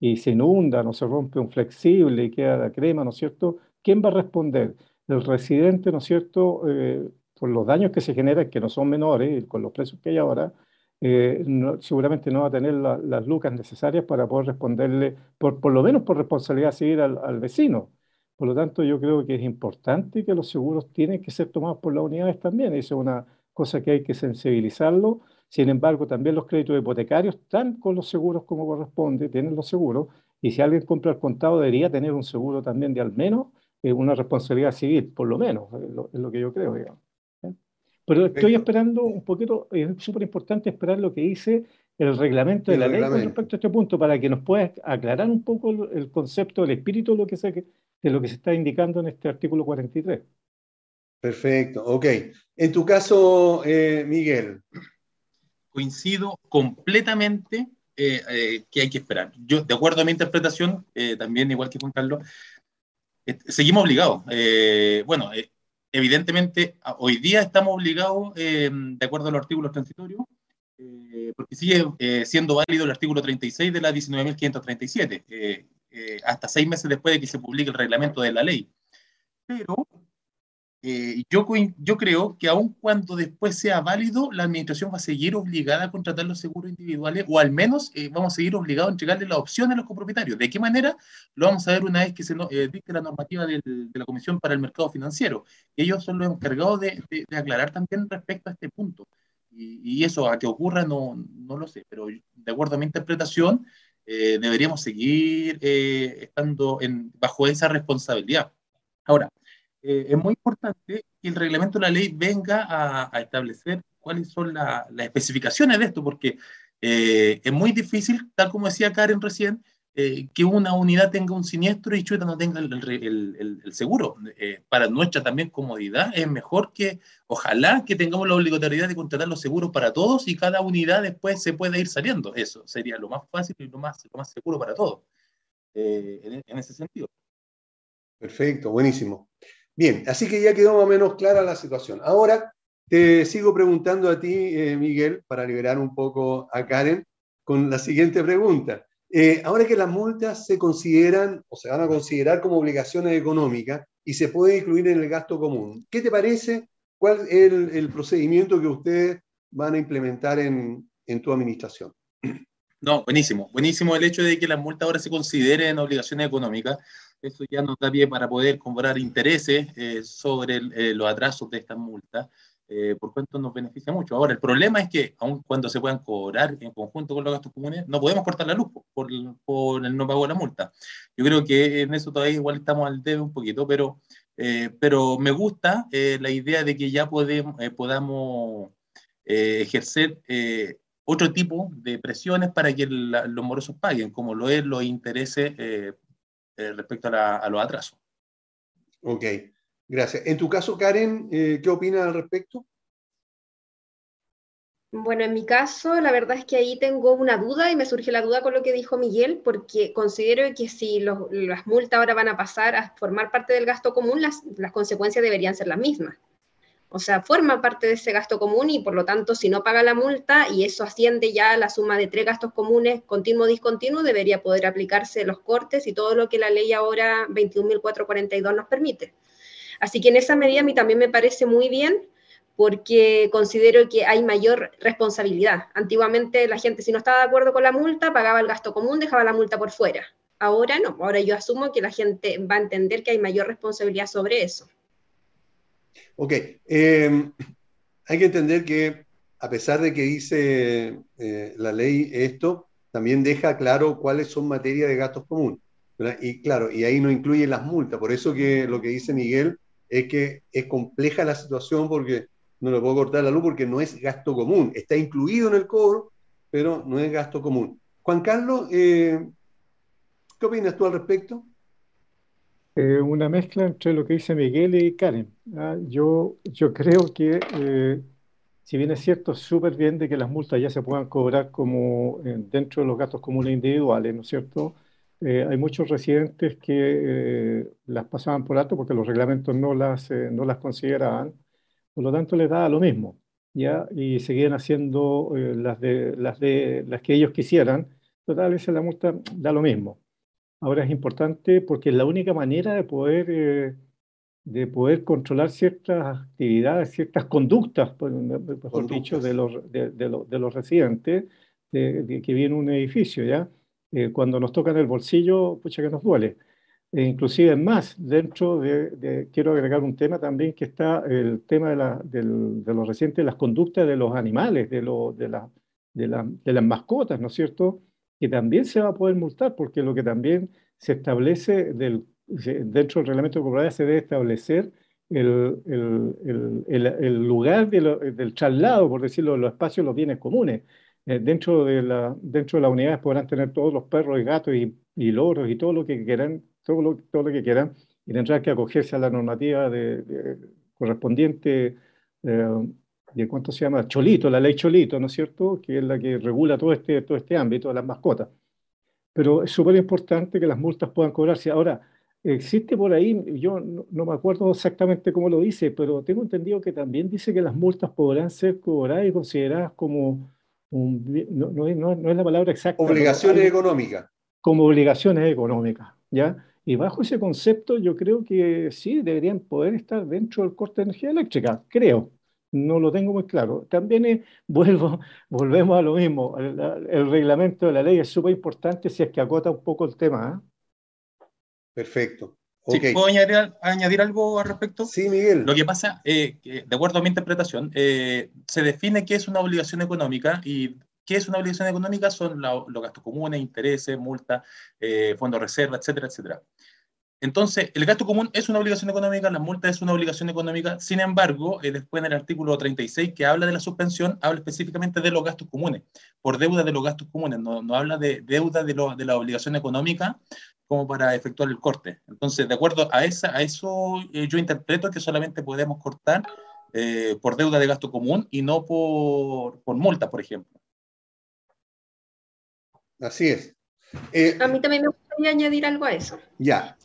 y se inunda, no se rompe un flexible y queda la crema, ¿no es cierto?, ¿quién va a responder? El residente, ¿no es cierto?, eh, por los daños que se generan, que no son menores, con los precios que hay ahora, eh, seguramente no va a tener las lucas necesarias para poder responderle, por, por lo menos por responsabilidad civil al, al vecino. Por lo tanto, yo creo que es importante que los seguros tienen que ser tomados por las unidades también. Eso es una cosa que hay que sensibilizarlo. Sin embargo, también los créditos hipotecarios están con los seguros como corresponde, tienen los seguros. Y si alguien compra el contado, debería tener un seguro también de al menos eh, una responsabilidad civil, por lo menos, es lo, que yo creo, digamos. Pero estoy esperando un poquito, es súper importante esperar lo que dice el reglamento de la ley con respecto a este punto, para que nos pueda aclarar un poco el, concepto, el espíritu de lo, que se, de lo que se está indicando en este artículo 43. Perfecto, ok. En tu caso, eh, Miguel. Coincido completamente eh, eh, que hay que esperar. Yo, de acuerdo a mi interpretación, también igual que Juan Carlos, seguimos obligados. bueno, evidentemente, hoy día estamos obligados, eh, de acuerdo a los artículos transitorios, eh, porque sigue eh, siendo válido el artículo 36 de la 19.537, hasta seis meses después de que se publique el reglamento de la ley. Pero eh, yo, yo creo que aun cuando después sea válido, la administración va a seguir obligada a contratar los seguros individuales o al menos eh, vamos a seguir obligados a entregarle la opción a los copropietarios. ¿De qué manera? Lo vamos a ver una vez que se eh, dicte la normativa de la Comisión para el Mercado Financiero. Ellos son los encargados de, aclarar también respecto a este punto. Y, eso, a que ocurra, no, no, lo sé, pero de acuerdo a mi interpretación, deberíamos seguir estando en, bajo esa responsabilidad. Ahora, eh, es muy importante que el reglamento de la ley venga a, establecer cuáles son las especificaciones de esto, porque eh, es muy difícil, tal como decía Karen recién, eh, que una unidad tenga un siniestro y Chueta no tenga el, seguro. para nuestra también comodidad es mejor que, ojalá que tengamos la obligatoriedad de contratar los seguros para todos y cada unidad después se pueda ir saliendo. Eso sería lo más fácil y lo más, seguro para todos, en, en ese sentido. Perfecto, buenísimo. Bien, así que ya quedó más o menos clara la situación. Ahora te sigo preguntando a ti, eh, Miguel, para liberar un poco a Karen, con la siguiente pregunta. Eh, ahora que las multas se consideran o se van a considerar como obligaciones económicas y se pueden incluir en el gasto común, ¿qué te parece? ¿Cuál es el, procedimiento que ustedes van a implementar en, en tu administración? No, buenísimo. Buenísimo el hecho de que las multas ahora se consideren obligaciones económicas. Eso ya nos da pie para poder cobrar intereses eh, sobre eh, los atrasos de estas multas, eh, por cuanto nos beneficia mucho. Ahora, el problema es que, aun cuando se puedan cobrar en conjunto con los gastos comunes, no podemos cortar la luz por, por el no pago de la multa. Yo creo que en eso todavía igual estamos al debe un poquito, pero, pero me gusta la idea de que ya podemos, podamos ejercer otro tipo de presiones para que los morosos paguen, como lo es los intereses eh, respecto a, los atrasos. Ok, gracias. En tu caso, Karen, eh, ¿qué opinas al respecto? Bueno, en mi caso, la verdad es que ahí tengo una duda y me surge la duda con lo que dijo Miguel, porque considero que si las multas ahora van a pasar a formar parte del gasto común, las, las consecuencias deberían ser las mismas. O sea, forma parte de ese gasto común y por lo tanto, si no paga la multa y eso asciende ya a la suma de tres gastos comunes continuo discontinuo, debería poder aplicarse los cortes y todo lo que la ley ahora 21.442 nos permite. Así que en esa medida a mí también me parece muy bien porque considero que hay mayor responsabilidad. Antiguamente la gente si no estaba de acuerdo con la multa pagaba el gasto común, dejaba la multa por fuera. Ahora no, ahora yo asumo que la gente va a entender que hay mayor responsabilidad sobre eso. Ok, em, hay que entender que a pesar de que dice eh, la ley esto, también deja claro cuáles son materias de gastos comunes. Y claro, y ahí no incluye las multas. Por eso que lo que dice Miguel es que es compleja la situación porque no le puedo cortar la luz porque no es gasto común. Está incluido en el cobro, pero no es gasto común. Juan Carlos, eh, ¿qué opinas tú al respecto? Eh, una mezcla entre lo que dice Miguel y Karen. ¿ah? Yo, yo creo que eh, si bien es cierto, súper bien de que las multas ya se puedan cobrar como dentro de los gastos comunes individuales, ¿no es cierto? Eh, hay muchos residentes que eh, las pasaban por alto porque los reglamentos no las, eh, no las consideraban, por lo tanto les da lo mismo, ¿ya? Y seguían haciendo las, de, las, de, las que ellos quisieran, total, vez la multa da lo mismo. Ahora es importante porque es la única manera de poder, de poder controlar ciertas actividades, ciertas conductas, mejor dicho, de los, de, de, los residentes que viven en un edificio, ¿ya? Eh, cuando nos toca en el bolsillo, pucha que nos duele. E inclusive más, dentro de, quiero agregar un tema también que está el tema de, la, de los recientes, las conductas de los animales, de, lo, de, la, de, la, de las mascotas, ¿no es cierto? Que también se va a poder multar, porque lo que también se establece del, dentro del reglamento de se debe establecer el, el, el, lugar del traslado, por decirlo, los espacios, los bienes comunes. Eh, dentro, de la, dentro de las unidades podrán tener todos los perros y gatos y, y loros y todo lo que quieran, todo lo, todo lo que quieran, y tendrán que acogerse a la normativa de, correspondiente, eh, de cuánto se llama, Cholito, la ley Cholito, ¿no es cierto?, que es la que regula todo este, todo este ámbito de las mascotas. Pero es súper importante que las multas puedan cobrarse. Ahora, existe por ahí, yo no, no, me acuerdo exactamente cómo lo dice, pero tengo entendido que también dice que las multas podrán ser cobradas y consideradas como no, no, no, es la palabra exacta. Obligaciones económicas. Como obligaciones económicas, ¿ya? Y bajo ese concepto yo creo que sí deberían poder estar dentro del corte de energía eléctrica, creo. No lo tengo muy claro. También <laughs> vuelvo, volvemos a lo mismo. El, reglamento de la ley es súper importante si es que acota un poco el tema. ¿eh? Perfecto. ¿Puedo añadir, algo al respecto? Sí, Miguel. Lo que pasa, eh, de acuerdo a mi interpretación, eh, se define qué es una obligación económica y qué es una obligación económica son los gastos comunes, intereses, multas, eh, fondos de reserva, etcétera, etcétera. Entonces, el gasto común es una obligación económica, la multa es una obligación económica, sin embargo, después en el artículo 36 que habla de la suspensión, habla específicamente de los gastos comunes, por deuda de los gastos comunes, no, habla de deuda de, la obligación económica como para efectuar el corte. Entonces, de acuerdo a, esa, a eso, eh, yo interpreto que solamente podemos cortar eh, por deuda de gasto común y no por multa, por ejemplo. Así es. Eh, a mí también me gustaría añadir algo a eso. Ya,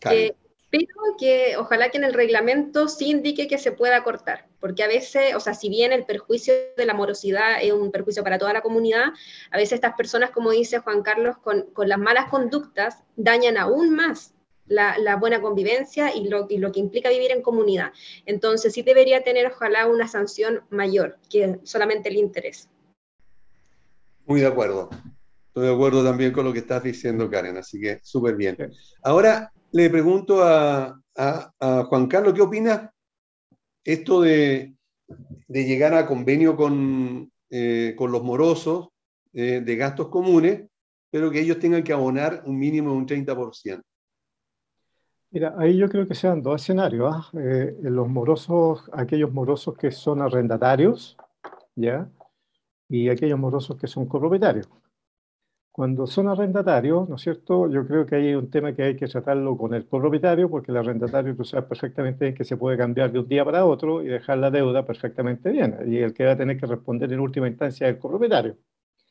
pero que ojalá que en el reglamento sí indique que se pueda cortar, porque a veces, o sea, si bien el perjuicio de la morosidad es un perjuicio para toda la comunidad, a veces estas personas, como dice Juan Carlos, con, con las malas conductas dañan aún más la, la, buena convivencia y lo, y lo que implica vivir en comunidad. Entonces sí debería tener, ojalá, una sanción mayor que solamente el interés. Muy de acuerdo. Estoy de acuerdo también con lo que estás diciendo, Karen, así que súper bien. Ahora, le pregunto a, Juan Carlos, ¿qué opina esto de, llegar a convenio con, eh, con los morosos eh, de gastos comunes, pero que ellos tengan que abonar un mínimo de un 30%? Mira, ahí yo creo que sean dos escenarios. Eh, los morosos, aquellos morosos que son arrendatarios, ¿ya? Y aquellos morosos que son copropietarios. Cuando son arrendatarios, ¿no es cierto? Yo creo que hay un tema que hay que tratarlo con el copropietario, porque el arrendatario tú sabes perfectamente que se puede cambiar de un día para otro y dejar la deuda perfectamente bien. Y el que va a tener que responder en última instancia es el copropietario.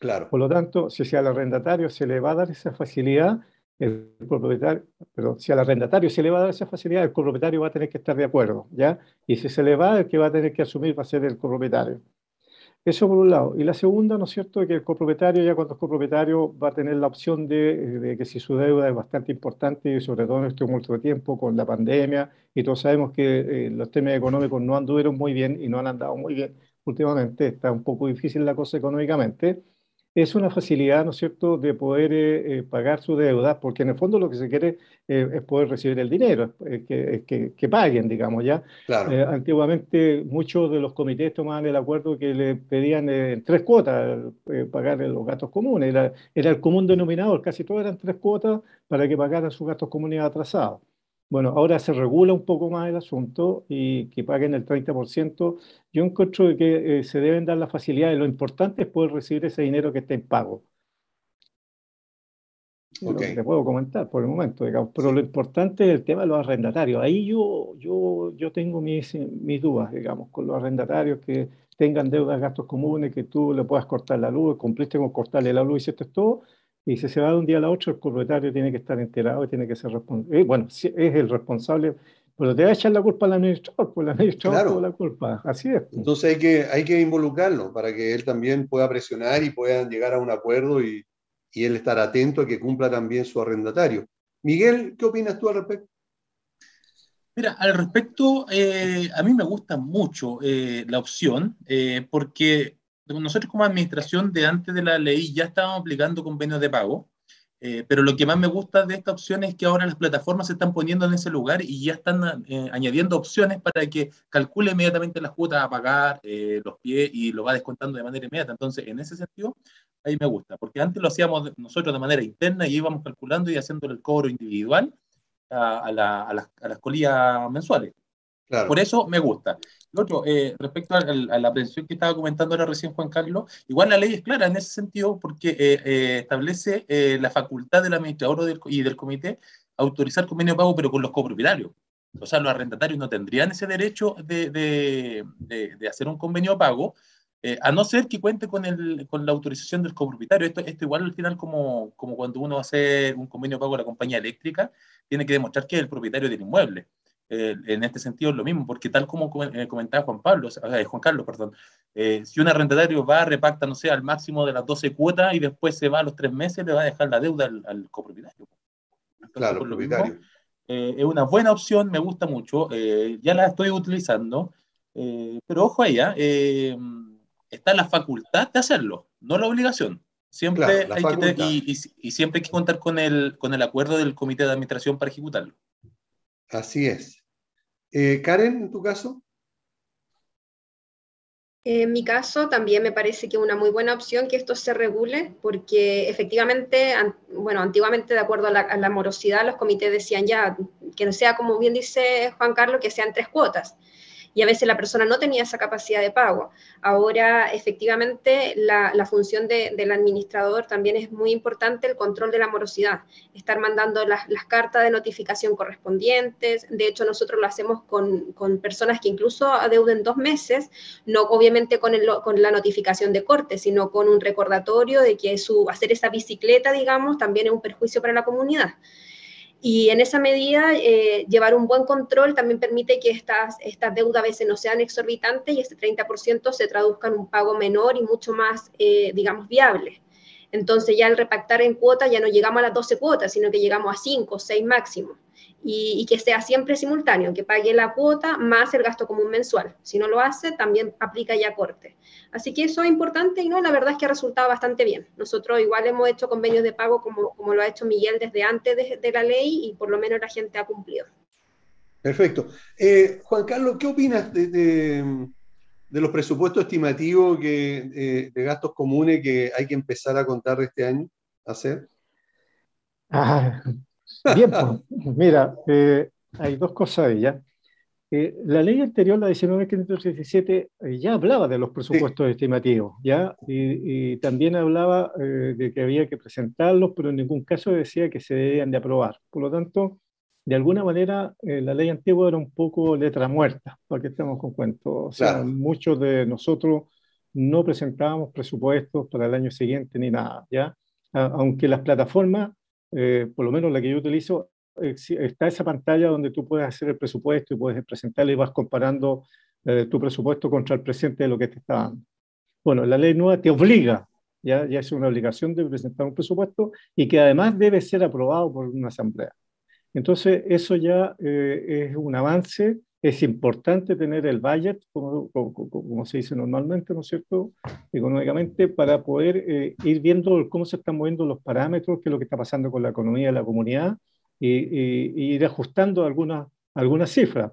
Claro. Por lo tanto, si al arrendatario se le va a dar esa facilidad, el propietario, pero si al arrendatario se le va a dar esa facilidad, el copropietario va a tener que estar de acuerdo, ¿ya? Y si se le va, el que va a tener que asumir va a ser el copropietario. Eso por un lado. Y la segunda, ¿no es cierto?, que el copropietario, ya cuando es copropietario, va a tener la opción de, que si su deuda es bastante importante, y sobre todo en este último tiempo con la pandemia, y todos sabemos que eh, los temas económicos no anduvieron muy bien y no han andado muy bien últimamente, está un poco difícil la cosa económicamente, es una facilidad, ¿no es cierto?, de poder eh, eh, pagar su deuda, porque en el fondo lo que se quiere eh, es poder recibir el dinero, que, que, que, paguen, digamos, ¿ya? Claro. antiguamente muchos de los comités tomaban el acuerdo que le pedían en tres cuotas pagar los gastos comunes, era, era el común denominador, casi todos eran tres cuotas para que pagaran sus gastos comunes atrasados. Bueno, ahora se regula un poco más el asunto y que paguen el 30%. Yo encuentro que eh, se deben dar las facilidades. Lo importante es poder recibir ese dinero que esté en pago. Okay. Te puedo comentar por el momento, digamos. Pero lo importante es el tema de los arrendatarios. Ahí yo, yo, yo tengo mis, mis dudas, digamos, con los arrendatarios que tengan deudas, gastos comunes, que tú le puedas cortar la luz, cumpliste con cortarle la luz y esto es todo, y si se va de un día a la otro, el propietario tiene que estar enterado y tiene que ser responsable. Eh, bueno, es el responsable, pero te va a echar la culpa al administrador, pues el administrador claro. la culpa. Así es. Entonces hay que, hay que involucrarlo para que él también pueda presionar y puedan llegar a un acuerdo y, y él estar atento a que cumpla también su arrendatario. Miguel, ¿qué opinas tú al respecto? Mira, al respecto, eh, a mí me gusta mucho eh, la opción, eh, porque nosotros como administración de antes de la ley ya estábamos aplicando convenios de pago, pero lo que más me gusta de esta opción es que ahora las plataformas se están poniendo en ese lugar y ya están añadiendo opciones para que calcule inmediatamente las cuotas a pagar, los pies y lo va descontando de manera inmediata. Entonces, en ese sentido, ahí me gusta, porque antes lo hacíamos nosotros de manera interna y íbamos calculando y haciendo el cobro individual a, la, a, las, a las colillas mensuales. Por eso me gusta. Lo otro, eh, respecto a, la prevención que estaba comentando ahora recién Juan Carlos, igual la ley es clara en ese sentido porque eh, eh, establece la facultad del administrador y del comité autorizar convenio de pago, pero con los copropietarios. O sea, los arrendatarios no tendrían ese derecho de, de, de, hacer un convenio de pago, a no ser que cuente con, el, con la autorización del copropietario. Esto, esto igual al final como, como cuando uno hace un convenio de pago con la compañía eléctrica, tiene que demostrar que es el propietario del inmueble. Eh, en este sentido es lo mismo, porque tal como eh, comentaba Juan Pablo, Juan Carlos, perdón, eh, si un arrendatario va, repacta, no sé, al máximo de las 12 cuotas y después se va a los tres meses, le va a dejar la deuda al, copropietario. claro, propietario. es una buena opción, me gusta mucho, ya la estoy utilizando, pero ojo a ella, está la facultad de hacerlo, no la obligación. Siempre hay que y, siempre hay que contar con el, con el acuerdo del comité de administración para ejecutarlo. Así es. Eh, Karen, en tu caso. En mi caso también me parece que una muy buena opción que esto se regule, porque efectivamente, bueno, antiguamente de acuerdo a la, a la, morosidad, los comités decían ya que no sea como bien dice Juan Carlos, que sean tres cuotas y a veces la persona no tenía esa capacidad de pago. Ahora, efectivamente, la, función del administrador también es muy importante, el control de la morosidad, estar mandando las, cartas de notificación correspondientes. De hecho, nosotros lo hacemos con, personas que incluso adeuden dos meses, no obviamente con, con la notificación de corte, sino con un recordatorio de que su, hacer esa bicicleta, digamos, también es un perjuicio para la comunidad. Y en esa medida, eh, llevar un buen control también permite que estas, estas deudas a veces no sean exorbitantes y este 30% se traduzca en un pago menor y mucho más, eh, digamos, viable. Entonces ya al repactar en cuotas ya no llegamos a las 12 cuotas, sino que llegamos a 5 o 6 máximo y, que sea siempre simultáneo, que pague la cuota más el gasto común mensual. Si no lo hace, también aplica ya corte. Así que eso es importante y no, la verdad es que ha resultado bastante bien. Nosotros igual hemos hecho convenios de pago como, como lo ha hecho Miguel desde antes de, la ley y por lo menos la gente ha cumplido. Perfecto. Eh, Juan Carlos, ¿qué opinas de, de, los presupuestos estimativos que, eh, de gastos comunes que hay que empezar a contar este año, hacer? Ah, Bien, pues, mira, eh, hay dos cosas ahí, ¿ya? Eh, la ley anterior, la 19.517, eh, ya hablaba de los presupuestos estimativos, ¿ya? Y, también hablaba de que había que presentarlos, pero en ningún caso decía que se debían de aprobar. Por lo tanto, de alguna manera, la ley antigua era un poco letra muerta, para que estemos con cuentos. O sea, muchos de nosotros no presentábamos presupuestos para el año siguiente ni nada, ¿ya? aunque las plataformas eh, por lo menos la que yo utilizo, está esa pantalla donde tú puedes hacer el presupuesto y puedes presentarle y vas comparando eh, tu presupuesto contra el presente de lo que te está dando. Bueno, la ley nueva te obliga, ya, ya es una obligación de presentar un presupuesto y que además debe ser aprobado por una asamblea. Entonces, eso ya eh, es un avance es importante tener el budget, como, como, se dice normalmente, ¿no es cierto?, económicamente, para poder eh, ir viendo cómo se están moviendo los parámetros, qué es lo que está pasando con la economía de la comunidad, y, ir ajustando algunas, algunas cifras,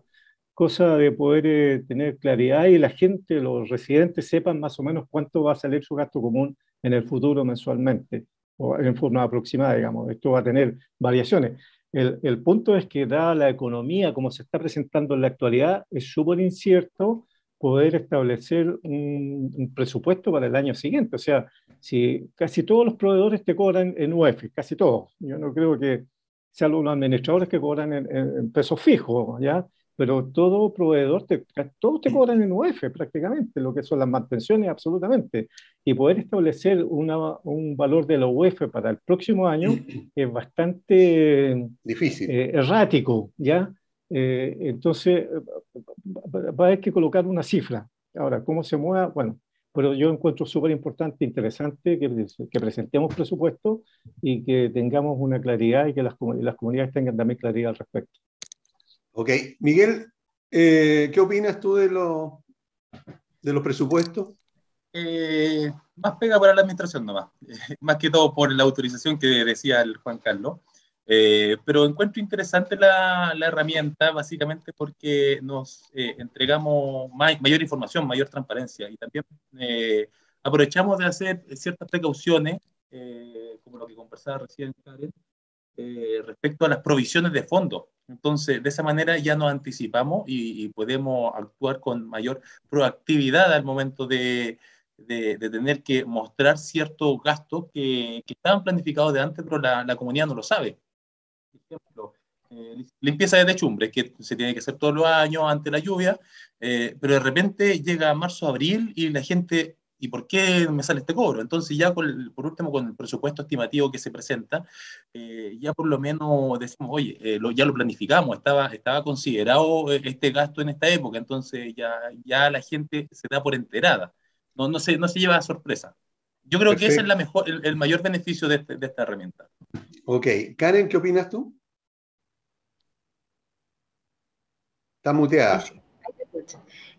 cosa de poder eh, tener claridad y la gente, los residentes, sepan más o menos cuánto va a salir su gasto común en el futuro mensualmente, o en forma aproximada, digamos. Esto va a tener variaciones. El, punto es que, dada la economía como se está presentando en la actualidad, es súper incierto poder establecer un, presupuesto para el año siguiente. O sea, si casi todos los proveedores te cobran en UEF, casi todos. Yo no creo que, sean los administradores que cobran en, pesos fijos, ¿ya? Pero todo proveedor, te, todos te cobran en UF prácticamente, lo que son las mantenciones absolutamente. Y poder establecer una, un valor de la UF para el próximo año <clears throat> es bastante difícil, eh, errático, ¿ya? Eh, entonces, va a haber que colocar una cifra. Ahora, ¿cómo se mueva? Bueno, pero yo encuentro súper importante, interesante que, que, presentemos presupuesto y que tengamos una claridad y que las, las comunidades tengan también claridad al respecto. Ok, Miguel, eh, ¿qué opinas tú de, lo, de los presupuestos? Eh, más pega para la administración nomás, <laughs> más que todo por la autorización que decía el Juan Carlos. Eh, pero encuentro interesante la, la, herramienta básicamente porque nos entregamos mayor información, mayor transparencia y también aprovechamos de hacer ciertas precauciones, como lo que conversaba recién Karen, respecto a las provisiones de fondos. Entonces, de esa manera ya nos anticipamos y, podemos actuar con mayor proactividad al momento de, de, tener que mostrar ciertos gastos que, que, estaban planificados de antes, pero la, la comunidad no lo sabe. Por ejemplo, eh, limpieza de techumbres, que se tiene que hacer todos los años ante la lluvia, eh, pero de repente llega marzo, abril y la gente ¿y por qué me sale este cobro? Entonces ya por último con el presupuesto estimativo que se presenta, eh, ya por lo menos decimos, oye, eh, ya lo planificamos, estaba, estaba considerado eh, este gasto en esta época, entonces ya, ya la gente se da por enterada, no, no, se, no se lleva a sorpresa. Yo creo que ese es la mejor, el, mayor beneficio de, este, de esta herramienta. Ok, Karen, ¿qué opinas tú? Está muteada.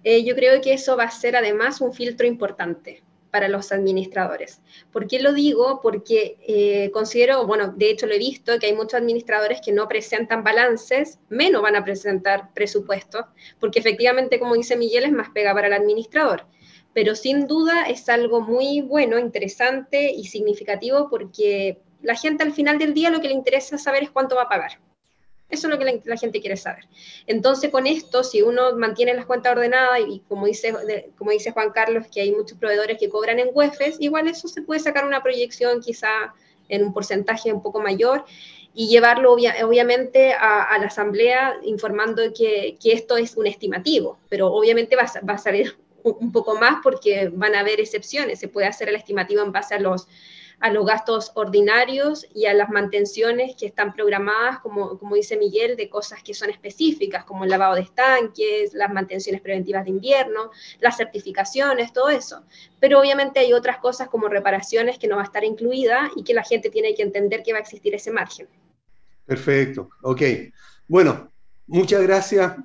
Eh, yo creo que eso va a ser además un filtro importante para los administradores. ¿Por qué lo digo? Porque eh, considero, bueno, de hecho lo he visto, que hay muchos administradores que no presentan balances, menos van a presentar presupuestos, porque efectivamente, como dice Miguel, es más pega para el administrador. Pero sin duda es algo muy bueno, interesante y significativo porque la gente al final del día lo que le interesa saber es cuánto va a pagar. Eso es lo que la, gente quiere saber. Entonces, con esto, si uno mantiene las cuentas ordenadas y, como, dice, como dice Juan Carlos, que hay muchos proveedores que cobran en UEFs, igual eso se puede sacar una proyección quizá en un porcentaje un poco mayor y llevarlo obviamente a, la asamblea informando que, que, esto es un estimativo, pero obviamente va, va a salir un poco más porque van a haber excepciones, se puede hacer el estimativo en base a los a los gastos ordinarios y a las mantenciones que están programadas, como, como dice Miguel, de cosas que son específicas, como el lavado de estanques, las mantenciones preventivas de invierno, las certificaciones, todo eso. Pero obviamente hay otras cosas como reparaciones que no va a estar incluida y que la gente tiene que entender que va a existir ese margen. Perfecto, ok. Bueno, muchas gracias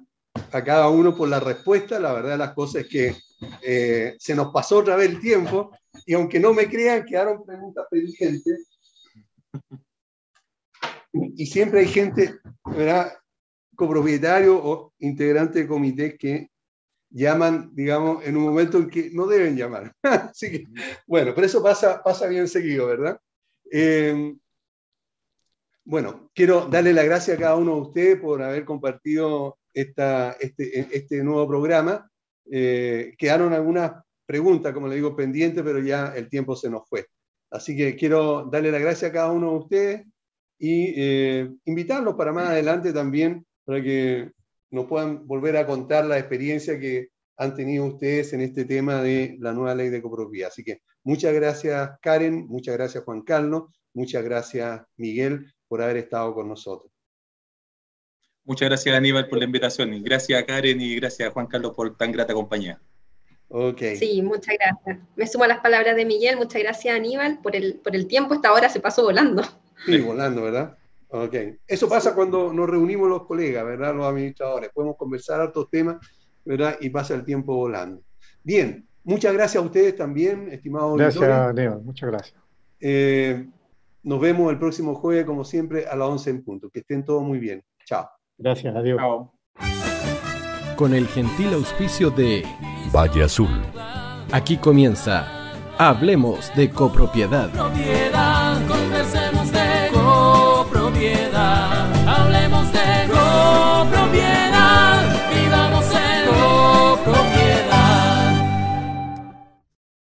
a cada uno por la respuesta. La verdad las cosas es que eh, se nos pasó otra vez el tiempo y aunque no me crean, quedaron preguntas pendientes. Y siempre hay gente, ¿verdad? copropietario o integrante de comité que llaman, digamos, en un momento en que no deben llamar. <laughs> Así que, bueno, pero eso pasa, pasa bien seguido, ¿verdad? Eh, bueno, quiero darle las gracias a cada uno de ustedes por haber compartido esta, este, este nuevo programa. Eh, quedaron algunas pregunta, como le digo, pendiente, pero ya el tiempo se nos fue. Así que quiero darle las gracias a cada uno de ustedes y eh, invitarlos para más adelante también, para que nos puedan volver a contar la experiencia que han tenido ustedes en este tema de la nueva ley de copropiedad. Así que muchas gracias Karen, muchas gracias Juan Carlos, muchas gracias Miguel por haber estado con nosotros. Muchas gracias Aníbal por la invitación y gracias a Karen y gracias a Juan Carlos por tan grata compañía. Sí, muchas gracias. Me sumo a las palabras de Miguel, muchas gracias Aníbal por el, por el tiempo, esta hora se pasó volando. Sí, volando, ¿verdad? Ok. Eso pasa cuando nos reunimos los colegas, ¿verdad? Los administradores. Podemos conversar otros temas, ¿verdad? Y pasa el tiempo volando. Bien, muchas gracias a ustedes también, estimados Gracias, Aníbal, muchas gracias. Eh, nos vemos el próximo jueves, como siempre, a las 11 en punto. Que estén todos muy bien. Chao. Gracias, adiós. Chao. Con el gentil auspicio de Valle Azul. Aquí comienza Hablemos de copropiedad.